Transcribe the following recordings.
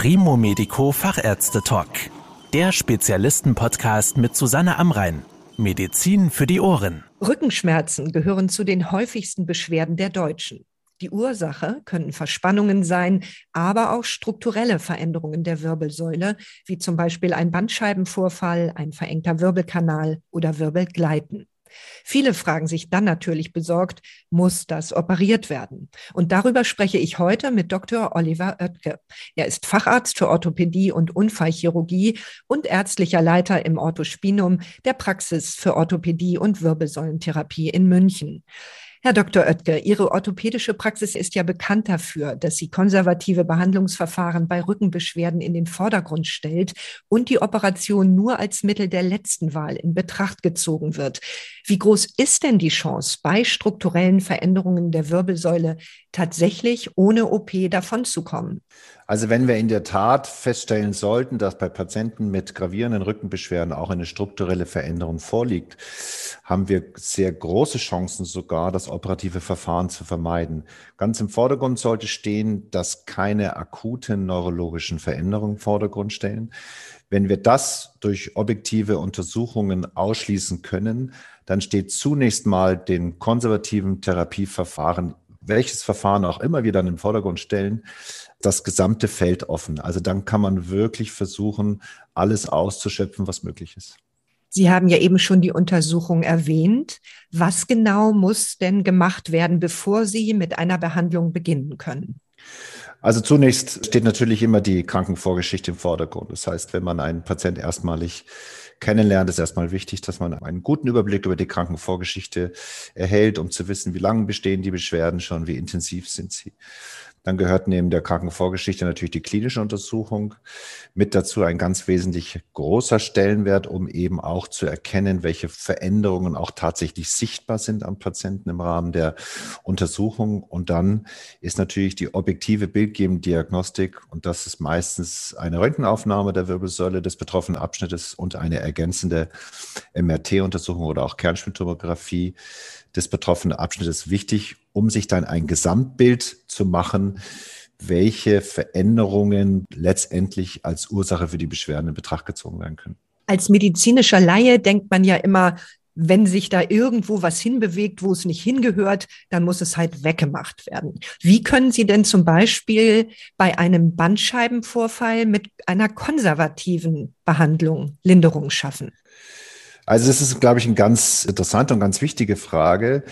Primo Medico Fachärzte Talk. Der Spezialisten-Podcast mit Susanne Amrein. Medizin für die Ohren. Rückenschmerzen gehören zu den häufigsten Beschwerden der Deutschen. Die Ursache können Verspannungen sein, aber auch strukturelle Veränderungen der Wirbelsäule, wie zum Beispiel ein Bandscheibenvorfall, ein verengter Wirbelkanal oder Wirbelgleiten. Viele fragen sich dann natürlich besorgt, muss das operiert werden? Und darüber spreche ich heute mit Dr. Oliver Oetke. Er ist Facharzt für Orthopädie und Unfallchirurgie und ärztlicher Leiter im Orthospinum der Praxis für Orthopädie und Wirbelsäulentherapie in München. Herr Dr. Oetke, Ihre orthopädische Praxis ist ja bekannt dafür, dass sie konservative Behandlungsverfahren bei Rückenbeschwerden in den Vordergrund stellt und die Operation nur als Mittel der letzten Wahl in Betracht gezogen wird. Wie groß ist denn die Chance, bei strukturellen Veränderungen der Wirbelsäule tatsächlich ohne OP davonzukommen? Also wenn wir in der Tat feststellen sollten, dass bei Patienten mit gravierenden Rückenbeschwerden auch eine strukturelle Veränderung vorliegt, haben wir sehr große Chancen sogar, das operative Verfahren zu vermeiden. Ganz im Vordergrund sollte stehen, dass keine akuten neurologischen Veränderungen im Vordergrund stellen. Wenn wir das durch objektive Untersuchungen ausschließen können, dann steht zunächst mal den konservativen Therapieverfahren welches Verfahren auch immer wir dann im Vordergrund stellen, das gesamte Feld offen. Also dann kann man wirklich versuchen, alles auszuschöpfen, was möglich ist. Sie haben ja eben schon die Untersuchung erwähnt. Was genau muss denn gemacht werden, bevor Sie mit einer Behandlung beginnen können? Also zunächst steht natürlich immer die Krankenvorgeschichte im Vordergrund. Das heißt, wenn man einen Patient erstmalig kennenlernt, ist erstmal wichtig, dass man einen guten Überblick über die Krankenvorgeschichte erhält, um zu wissen, wie lange bestehen die Beschwerden schon, wie intensiv sind sie. Dann gehört neben der Krankenvorgeschichte natürlich die klinische Untersuchung. Mit dazu ein ganz wesentlich großer Stellenwert, um eben auch zu erkennen, welche Veränderungen auch tatsächlich sichtbar sind am Patienten im Rahmen der Untersuchung. Und dann ist natürlich die objektive bildgebende Diagnostik und das ist meistens eine Röntgenaufnahme der Wirbelsäule des betroffenen Abschnittes und eine ergänzende MRT-Untersuchung oder auch Kernspintomographie des betroffenen Abschnittes wichtig, um sich dann ein Gesamtbild zu machen, welche Veränderungen letztendlich als Ursache für die Beschwerden in Betracht gezogen werden können. Als medizinischer Laie denkt man ja immer, wenn sich da irgendwo was hinbewegt, wo es nicht hingehört, dann muss es halt weggemacht werden. Wie können Sie denn zum Beispiel bei einem Bandscheibenvorfall mit einer konservativen Behandlung Linderung schaffen? Also das ist, glaube ich, eine ganz interessante und ganz wichtige Frage,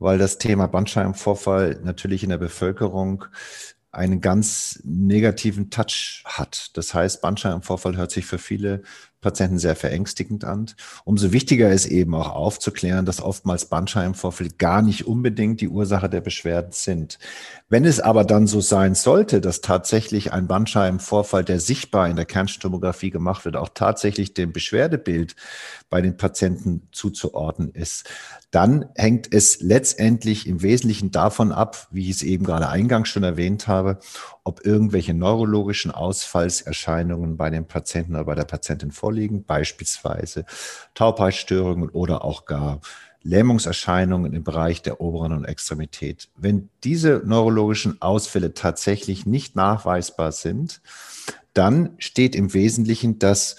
weil das Thema Bandscheibenvorfall natürlich in der Bevölkerung einen ganz negativen Touch hat. Das heißt, Bandscheibenvorfall hört sich für viele Patienten sehr verängstigend an. Umso wichtiger ist eben auch aufzuklären, dass oftmals Bandscheibenvorfälle gar nicht unbedingt die Ursache der Beschwerden sind. Wenn es aber dann so sein sollte, dass tatsächlich ein Bandscheibenvorfall, der sichtbar in der Kernstomographie gemacht wird, auch tatsächlich dem Beschwerdebild bei den Patienten zuzuordnen ist, dann hängt es letztendlich im Wesentlichen davon ab, wie ich es eben gerade eingangs schon erwähnt habe, ob irgendwelche neurologischen Ausfallserscheinungen bei dem Patienten oder bei der Patientin vorliegen, beispielsweise Taubheitsstörungen oder auch gar Lähmungserscheinungen im Bereich der oberen Extremität. Wenn diese neurologischen Ausfälle tatsächlich nicht nachweisbar sind, dann steht im Wesentlichen das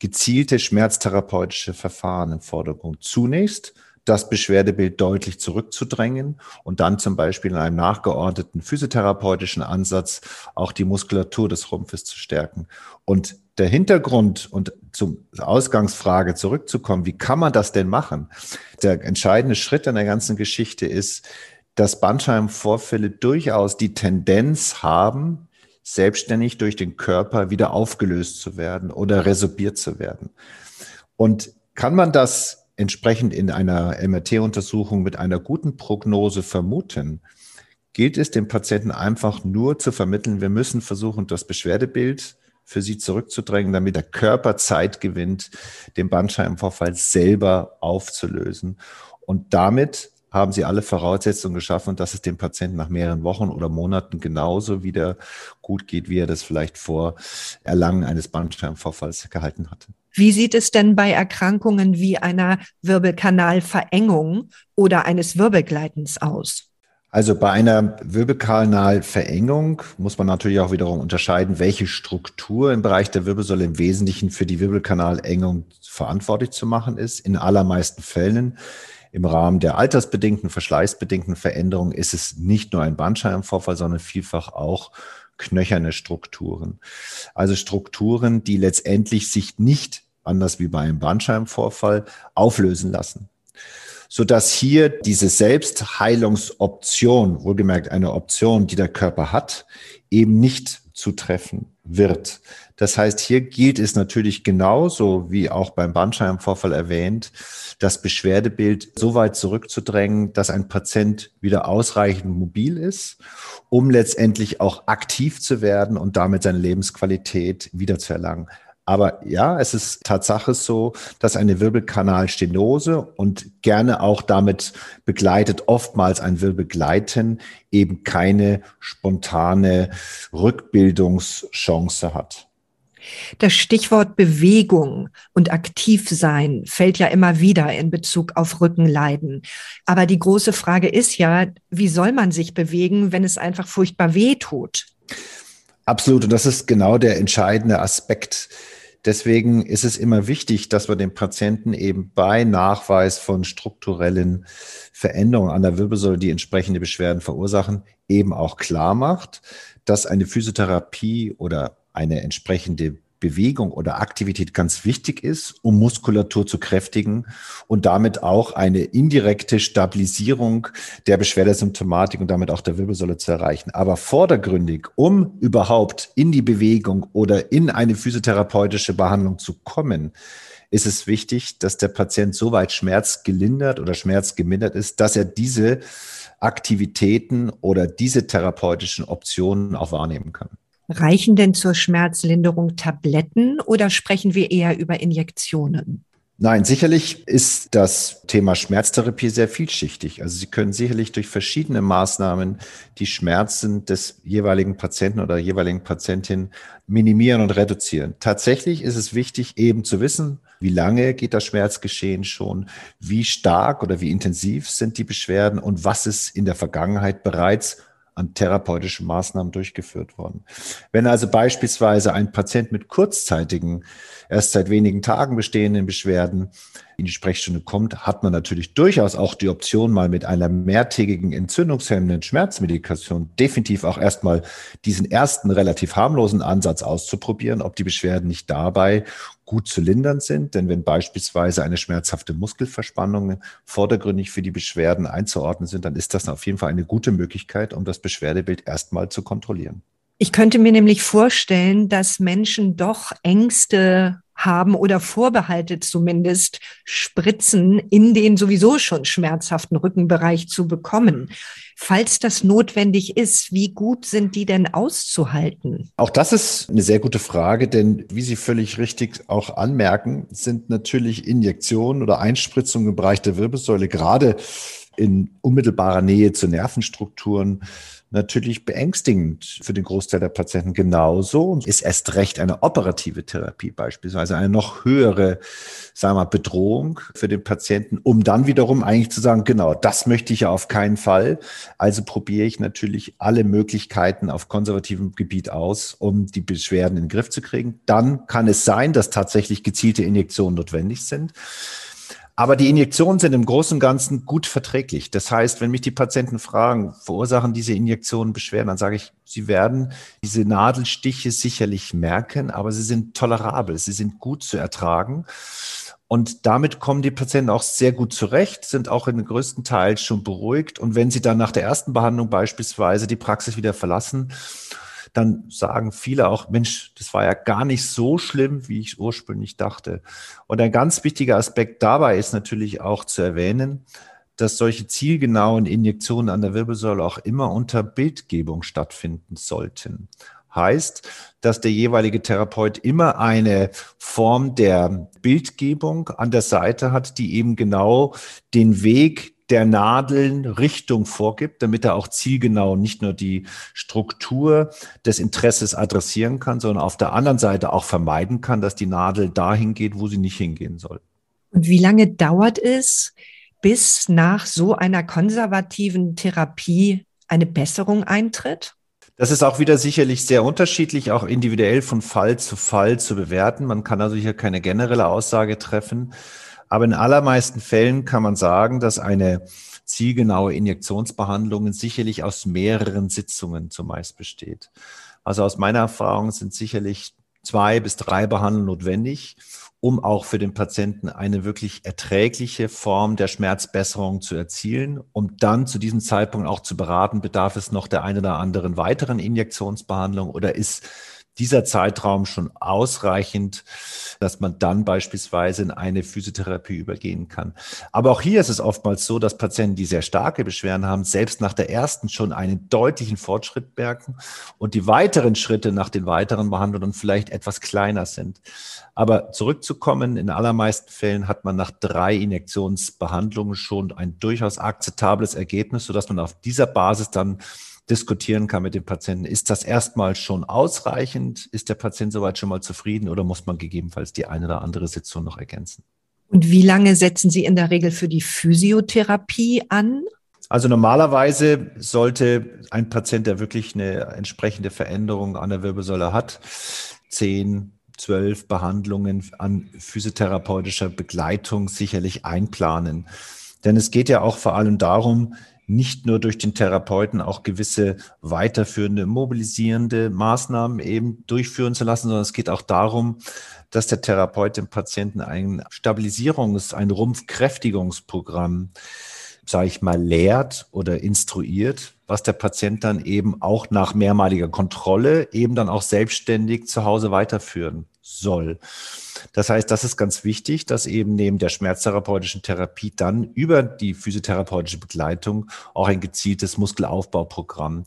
gezielte schmerztherapeutische Verfahren im Vordergrund. Zunächst das Beschwerdebild deutlich zurückzudrängen und dann zum Beispiel in einem nachgeordneten physiotherapeutischen Ansatz auch die Muskulatur des Rumpfes zu stärken. Und der Hintergrund und zum Ausgangsfrage zurückzukommen, wie kann man das denn machen? Der entscheidende Schritt an der ganzen Geschichte ist, dass Bandscheibenvorfälle durchaus die Tendenz haben, selbstständig durch den Körper wieder aufgelöst zu werden oder resorbiert zu werden. Und kann man das entsprechend in einer MRT-Untersuchung mit einer guten Prognose vermuten, gilt es dem Patienten einfach nur zu vermitteln, wir müssen versuchen, das Beschwerdebild für sie zurückzudrängen, damit der Körper Zeit gewinnt, den Bandscheibenvorfall selber aufzulösen. Und damit haben sie alle Voraussetzungen geschaffen, dass es dem Patienten nach mehreren Wochen oder Monaten genauso wieder gut geht, wie er das vielleicht vor Erlangen eines Bandscheibenvorfalls gehalten hatte. Wie sieht es denn bei Erkrankungen wie einer Wirbelkanalverengung oder eines Wirbelgleitens aus? Also bei einer Wirbelkanalverengung muss man natürlich auch wiederum unterscheiden, welche Struktur im Bereich der Wirbelsäule im Wesentlichen für die Wirbelkanalengung verantwortlich zu machen ist. In allermeisten Fällen im Rahmen der altersbedingten, verschleißbedingten Veränderungen ist es nicht nur ein Bandscheibenvorfall, sondern vielfach auch knöcherne Strukturen. Also Strukturen, die letztendlich sich nicht, anders wie bei einem Bandscheibenvorfall, auflösen lassen so dass hier diese Selbstheilungsoption, wohlgemerkt eine Option, die der Körper hat, eben nicht zutreffen wird. Das heißt, hier gilt es natürlich genauso wie auch beim Bandscheibenvorfall erwähnt, das Beschwerdebild so weit zurückzudrängen, dass ein Patient wieder ausreichend mobil ist, um letztendlich auch aktiv zu werden und damit seine Lebensqualität wiederzuerlangen. Aber ja, es ist Tatsache so, dass eine Wirbelkanalstenose und gerne auch damit begleitet oftmals ein Wirbelgleiten eben keine spontane Rückbildungschance hat. Das Stichwort Bewegung und Aktivsein fällt ja immer wieder in Bezug auf Rückenleiden. Aber die große Frage ist ja, wie soll man sich bewegen, wenn es einfach furchtbar weh tut? Absolut. Und das ist genau der entscheidende Aspekt. Deswegen ist es immer wichtig, dass wir dem Patienten eben bei Nachweis von strukturellen Veränderungen an der Wirbelsäule, die entsprechende Beschwerden verursachen, eben auch klar macht, dass eine Physiotherapie oder eine entsprechende Bewegung oder Aktivität ganz wichtig ist, um Muskulatur zu kräftigen und damit auch eine indirekte Stabilisierung der Beschwerdesymptomatik und damit auch der Wirbelsäule zu erreichen. Aber vordergründig, um überhaupt in die Bewegung oder in eine physiotherapeutische Behandlung zu kommen, ist es wichtig, dass der Patient soweit schmerzgelindert oder schmerzgemindert ist, dass er diese Aktivitäten oder diese therapeutischen Optionen auch wahrnehmen kann. Reichen denn zur Schmerzlinderung Tabletten oder sprechen wir eher über Injektionen? Nein, sicherlich ist das Thema Schmerztherapie sehr vielschichtig. Also Sie können sicherlich durch verschiedene Maßnahmen die Schmerzen des jeweiligen Patienten oder jeweiligen Patientin minimieren und reduzieren. Tatsächlich ist es wichtig, eben zu wissen, wie lange geht das Schmerzgeschehen schon, wie stark oder wie intensiv sind die Beschwerden und was ist in der Vergangenheit bereits an therapeutischen Maßnahmen durchgeführt worden. Wenn also beispielsweise ein Patient mit kurzzeitigen, erst seit wenigen Tagen bestehenden Beschwerden in die Sprechstunde kommt, hat man natürlich durchaus auch die Option, mal mit einer mehrtägigen entzündungshemmenden Schmerzmedikation definitiv auch erstmal diesen ersten relativ harmlosen Ansatz auszuprobieren, ob die Beschwerden nicht dabei gut zu lindern sind. Denn wenn beispielsweise eine schmerzhafte Muskelverspannung vordergründig für die Beschwerden einzuordnen sind, dann ist das auf jeden Fall eine gute Möglichkeit, um das Beschwerdebild erstmal zu kontrollieren. Ich könnte mir nämlich vorstellen, dass Menschen doch Ängste haben oder Vorbehalte zumindest, Spritzen in den sowieso schon schmerzhaften Rückenbereich zu bekommen. Falls das notwendig ist, wie gut sind die denn auszuhalten? Auch das ist eine sehr gute Frage, denn wie Sie völlig richtig auch anmerken, sind natürlich Injektionen oder Einspritzungen im Bereich der Wirbelsäule gerade in unmittelbarer Nähe zu Nervenstrukturen natürlich beängstigend für den Großteil der Patienten genauso ist erst recht eine operative Therapie beispielsweise eine noch höhere, sagen wir Bedrohung für den Patienten, um dann wiederum eigentlich zu sagen, genau, das möchte ich ja auf keinen Fall. Also probiere ich natürlich alle Möglichkeiten auf konservativem Gebiet aus, um die Beschwerden in den Griff zu kriegen. Dann kann es sein, dass tatsächlich gezielte Injektionen notwendig sind. Aber die Injektionen sind im Großen und Ganzen gut verträglich. Das heißt, wenn mich die Patienten fragen, verursachen diese Injektionen Beschwerden, dann sage ich, sie werden diese Nadelstiche sicherlich merken, aber sie sind tolerabel, sie sind gut zu ertragen. Und damit kommen die Patienten auch sehr gut zurecht, sind auch in den größten Teil schon beruhigt. Und wenn sie dann nach der ersten Behandlung beispielsweise die Praxis wieder verlassen dann sagen viele auch, Mensch, das war ja gar nicht so schlimm, wie ich ursprünglich dachte. Und ein ganz wichtiger Aspekt dabei ist natürlich auch zu erwähnen, dass solche zielgenauen Injektionen an der Wirbelsäule auch immer unter Bildgebung stattfinden sollten. Heißt, dass der jeweilige Therapeut immer eine Form der Bildgebung an der Seite hat, die eben genau den Weg der Nadeln Richtung vorgibt, damit er auch zielgenau nicht nur die Struktur des Interesses adressieren kann, sondern auf der anderen Seite auch vermeiden kann, dass die Nadel dahin geht, wo sie nicht hingehen soll. Und wie lange dauert es, bis nach so einer konservativen Therapie eine Besserung eintritt? Das ist auch wieder sicherlich sehr unterschiedlich, auch individuell von Fall zu Fall zu bewerten. Man kann also hier keine generelle Aussage treffen. Aber in allermeisten Fällen kann man sagen, dass eine zielgenaue Injektionsbehandlung sicherlich aus mehreren Sitzungen zumeist besteht. Also aus meiner Erfahrung sind sicherlich zwei bis drei Behandlungen notwendig, um auch für den Patienten eine wirklich erträgliche Form der Schmerzbesserung zu erzielen, um dann zu diesem Zeitpunkt auch zu beraten, bedarf es noch der einen oder anderen weiteren Injektionsbehandlung oder ist dieser Zeitraum schon ausreichend, dass man dann beispielsweise in eine Physiotherapie übergehen kann. Aber auch hier ist es oftmals so, dass Patienten, die sehr starke Beschwerden haben, selbst nach der ersten schon einen deutlichen Fortschritt merken und die weiteren Schritte nach den weiteren Behandlungen vielleicht etwas kleiner sind. Aber zurückzukommen, in allermeisten Fällen hat man nach drei Injektionsbehandlungen schon ein durchaus akzeptables Ergebnis, sodass man auf dieser Basis dann diskutieren kann mit dem Patienten. Ist das erstmal schon ausreichend? Ist der Patient soweit schon mal zufrieden oder muss man gegebenenfalls die eine oder andere Sitzung noch ergänzen? Und wie lange setzen Sie in der Regel für die Physiotherapie an? Also normalerweise sollte ein Patient, der wirklich eine entsprechende Veränderung an der Wirbelsäule hat, zehn, zwölf Behandlungen an physiotherapeutischer Begleitung sicherlich einplanen. Denn es geht ja auch vor allem darum, nicht nur durch den Therapeuten auch gewisse weiterführende, mobilisierende Maßnahmen eben durchführen zu lassen, sondern es geht auch darum, dass der Therapeut dem Patienten ein Stabilisierungs-, ein Rumpfkräftigungsprogramm, sage ich mal, lehrt oder instruiert, was der Patient dann eben auch nach mehrmaliger Kontrolle eben dann auch selbstständig zu Hause weiterführen soll. Das heißt, das ist ganz wichtig, dass eben neben der schmerztherapeutischen Therapie dann über die physiotherapeutische Begleitung auch ein gezieltes Muskelaufbauprogramm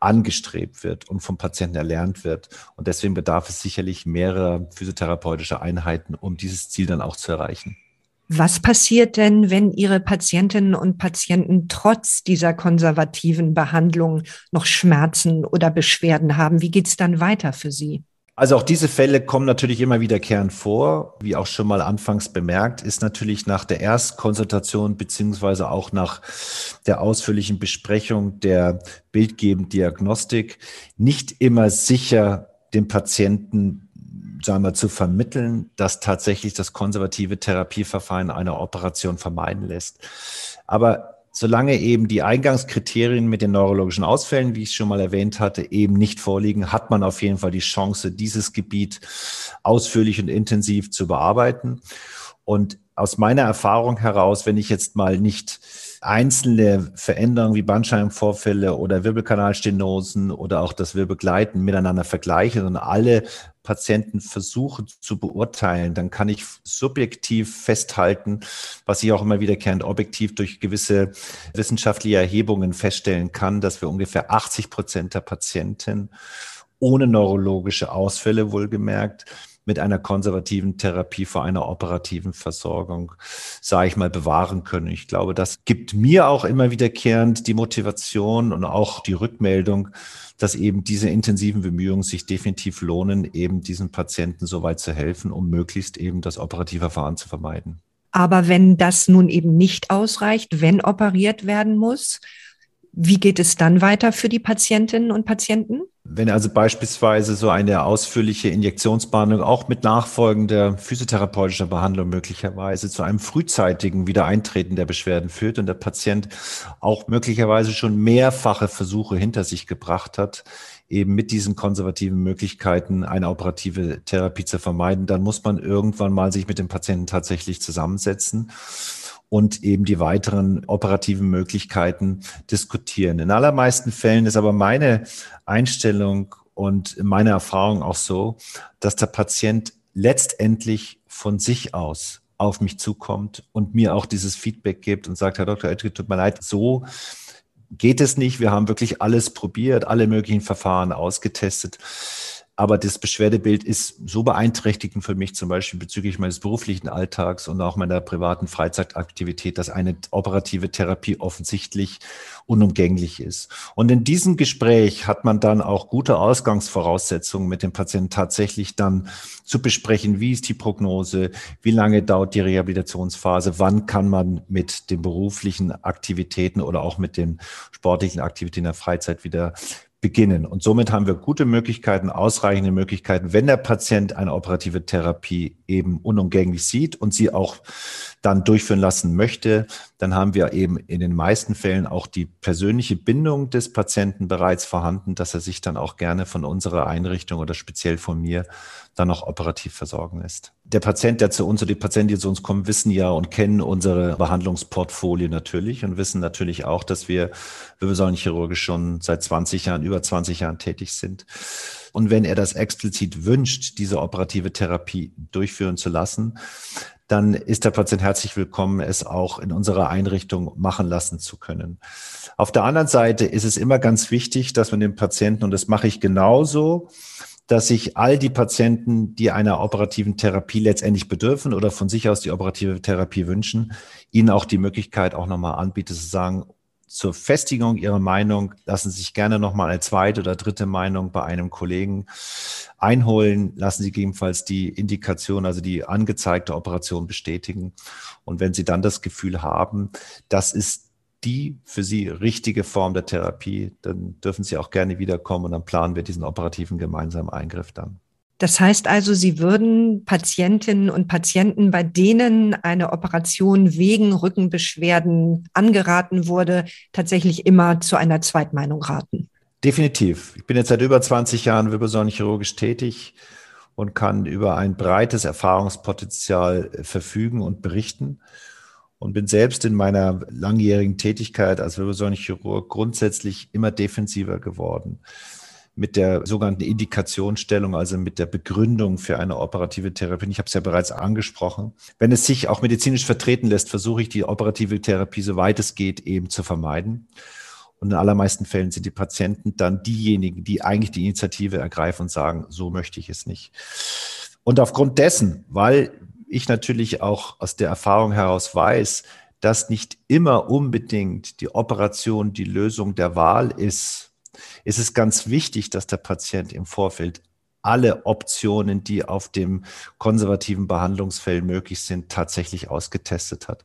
angestrebt wird und vom Patienten erlernt wird. Und deswegen bedarf es sicherlich mehrerer physiotherapeutischer Einheiten, um dieses Ziel dann auch zu erreichen. Was passiert denn, wenn Ihre Patientinnen und Patienten trotz dieser konservativen Behandlung noch Schmerzen oder Beschwerden haben? Wie geht es dann weiter für Sie? Also auch diese Fälle kommen natürlich immer wiederkehrend vor. Wie auch schon mal anfangs bemerkt, ist natürlich nach der Erstkonsultation beziehungsweise auch nach der ausführlichen Besprechung der bildgebenden Diagnostik nicht immer sicher dem Patienten sagen wir, zu vermitteln, dass tatsächlich das konservative Therapieverfahren einer Operation vermeiden lässt. Aber solange eben die Eingangskriterien mit den neurologischen Ausfällen, wie ich schon mal erwähnt hatte, eben nicht vorliegen, hat man auf jeden Fall die Chance, dieses Gebiet ausführlich und intensiv zu bearbeiten. Und aus meiner Erfahrung heraus, wenn ich jetzt mal nicht einzelne Veränderungen wie Bandscheibenvorfälle oder Wirbelkanalstenosen oder auch das Wirbelgleiten miteinander vergleiche, sondern alle Patienten versuche zu beurteilen, dann kann ich subjektiv festhalten, was ich auch immer wiederkehrend objektiv durch gewisse wissenschaftliche Erhebungen feststellen kann, dass wir ungefähr 80 Prozent der Patienten ohne neurologische Ausfälle wohlgemerkt mit einer konservativen Therapie vor einer operativen Versorgung, sage ich mal, bewahren können. Ich glaube, das gibt mir auch immer wiederkehrend die Motivation und auch die Rückmeldung, dass eben diese intensiven Bemühungen sich definitiv lohnen, eben diesen Patienten so weit zu helfen, um möglichst eben das operative Verfahren zu vermeiden. Aber wenn das nun eben nicht ausreicht, wenn operiert werden muss, wie geht es dann weiter für die Patientinnen und Patienten? Wenn also beispielsweise so eine ausführliche Injektionsbehandlung auch mit nachfolgender physiotherapeutischer Behandlung möglicherweise zu einem frühzeitigen Wiedereintreten der Beschwerden führt und der Patient auch möglicherweise schon mehrfache Versuche hinter sich gebracht hat, eben mit diesen konservativen Möglichkeiten eine operative Therapie zu vermeiden, dann muss man irgendwann mal sich mit dem Patienten tatsächlich zusammensetzen und eben die weiteren operativen Möglichkeiten diskutieren. In allermeisten Fällen ist aber meine Einstellung und meine Erfahrung auch so, dass der Patient letztendlich von sich aus auf mich zukommt und mir auch dieses Feedback gibt und sagt, Herr Dr. Oetke, tut mir leid, so geht es nicht. Wir haben wirklich alles probiert, alle möglichen Verfahren ausgetestet. Aber das Beschwerdebild ist so beeinträchtigend für mich, zum Beispiel bezüglich meines beruflichen Alltags und auch meiner privaten Freizeitaktivität, dass eine operative Therapie offensichtlich unumgänglich ist. Und in diesem Gespräch hat man dann auch gute Ausgangsvoraussetzungen mit dem Patienten tatsächlich dann zu besprechen, wie ist die Prognose, wie lange dauert die Rehabilitationsphase, wann kann man mit den beruflichen Aktivitäten oder auch mit den sportlichen Aktivitäten der Freizeit wieder beginnen. Und somit haben wir gute Möglichkeiten, ausreichende Möglichkeiten, wenn der Patient eine operative Therapie eben unumgänglich sieht und sie auch dann durchführen lassen möchte, dann haben wir eben in den meisten Fällen auch die persönliche Bindung des Patienten bereits vorhanden, dass er sich dann auch gerne von unserer Einrichtung oder speziell von mir dann auch operativ versorgen lässt. Der Patient, der zu uns oder die Patienten, die zu uns kommen, wissen ja und kennen unsere Behandlungsportfolio natürlich und wissen natürlich auch, dass wir wirbelsäulenchirurgisch schon seit 20 Jahren, über 20 Jahren tätig sind. Und wenn er das explizit wünscht, diese operative Therapie durchführen zu lassen, dann ist der Patient herzlich willkommen, es auch in unserer Einrichtung machen lassen zu können. Auf der anderen Seite ist es immer ganz wichtig, dass man den Patienten, und das mache ich genauso, dass sich all die Patienten, die einer operativen Therapie letztendlich bedürfen oder von sich aus die operative Therapie wünschen, ihnen auch die Möglichkeit auch nochmal anbiete zu sagen, zur Festigung Ihrer Meinung lassen Sie sich gerne nochmal eine zweite oder dritte Meinung bei einem Kollegen einholen. Lassen Sie gegebenenfalls die Indikation, also die angezeigte Operation bestätigen. Und wenn Sie dann das Gefühl haben, das ist die für Sie richtige Form der Therapie, dann dürfen Sie auch gerne wiederkommen und dann planen wir diesen operativen gemeinsamen Eingriff dann. Das heißt also, Sie würden Patientinnen und Patienten, bei denen eine Operation wegen Rückenbeschwerden angeraten wurde, tatsächlich immer zu einer Zweitmeinung raten. Definitiv. Ich bin jetzt seit über 20 Jahren wirbelsäulenchirurgisch tätig und kann über ein breites Erfahrungspotenzial verfügen und berichten und bin selbst in meiner langjährigen Tätigkeit als Wirbelsäulenchirurg grundsätzlich immer defensiver geworden mit der sogenannten Indikationsstellung, also mit der Begründung für eine operative Therapie. Ich habe es ja bereits angesprochen. Wenn es sich auch medizinisch vertreten lässt, versuche ich die operative Therapie, soweit es geht, eben zu vermeiden. Und in allermeisten Fällen sind die Patienten dann diejenigen, die eigentlich die Initiative ergreifen und sagen, so möchte ich es nicht. Und aufgrund dessen, weil ich natürlich auch aus der Erfahrung heraus weiß, dass nicht immer unbedingt die Operation die Lösung der Wahl ist, ist es ganz wichtig, dass der Patient im Vorfeld alle Optionen, die auf dem konservativen Behandlungsfeld möglich sind, tatsächlich ausgetestet hat.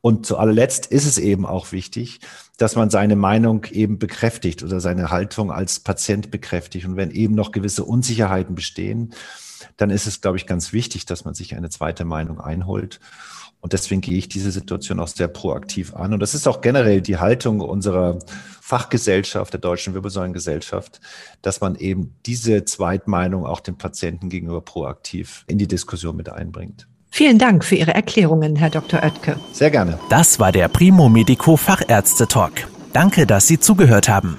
Und zu allerletzt ist es eben auch wichtig, dass man seine Meinung eben bekräftigt oder seine Haltung als Patient bekräftigt. Und wenn eben noch gewisse Unsicherheiten bestehen, dann ist es, glaube ich, ganz wichtig, dass man sich eine zweite Meinung einholt. Und deswegen gehe ich diese Situation auch sehr proaktiv an. Und das ist auch generell die Haltung unserer Fachgesellschaft, der Deutschen Wirbelsäulengesellschaft, dass man eben diese Zweitmeinung auch dem Patienten gegenüber proaktiv in die Diskussion mit einbringt. Vielen Dank für Ihre Erklärungen, Herr Dr. Oetke. Sehr gerne. Das war der Primo Medico Fachärzte Talk. Danke, dass Sie zugehört haben.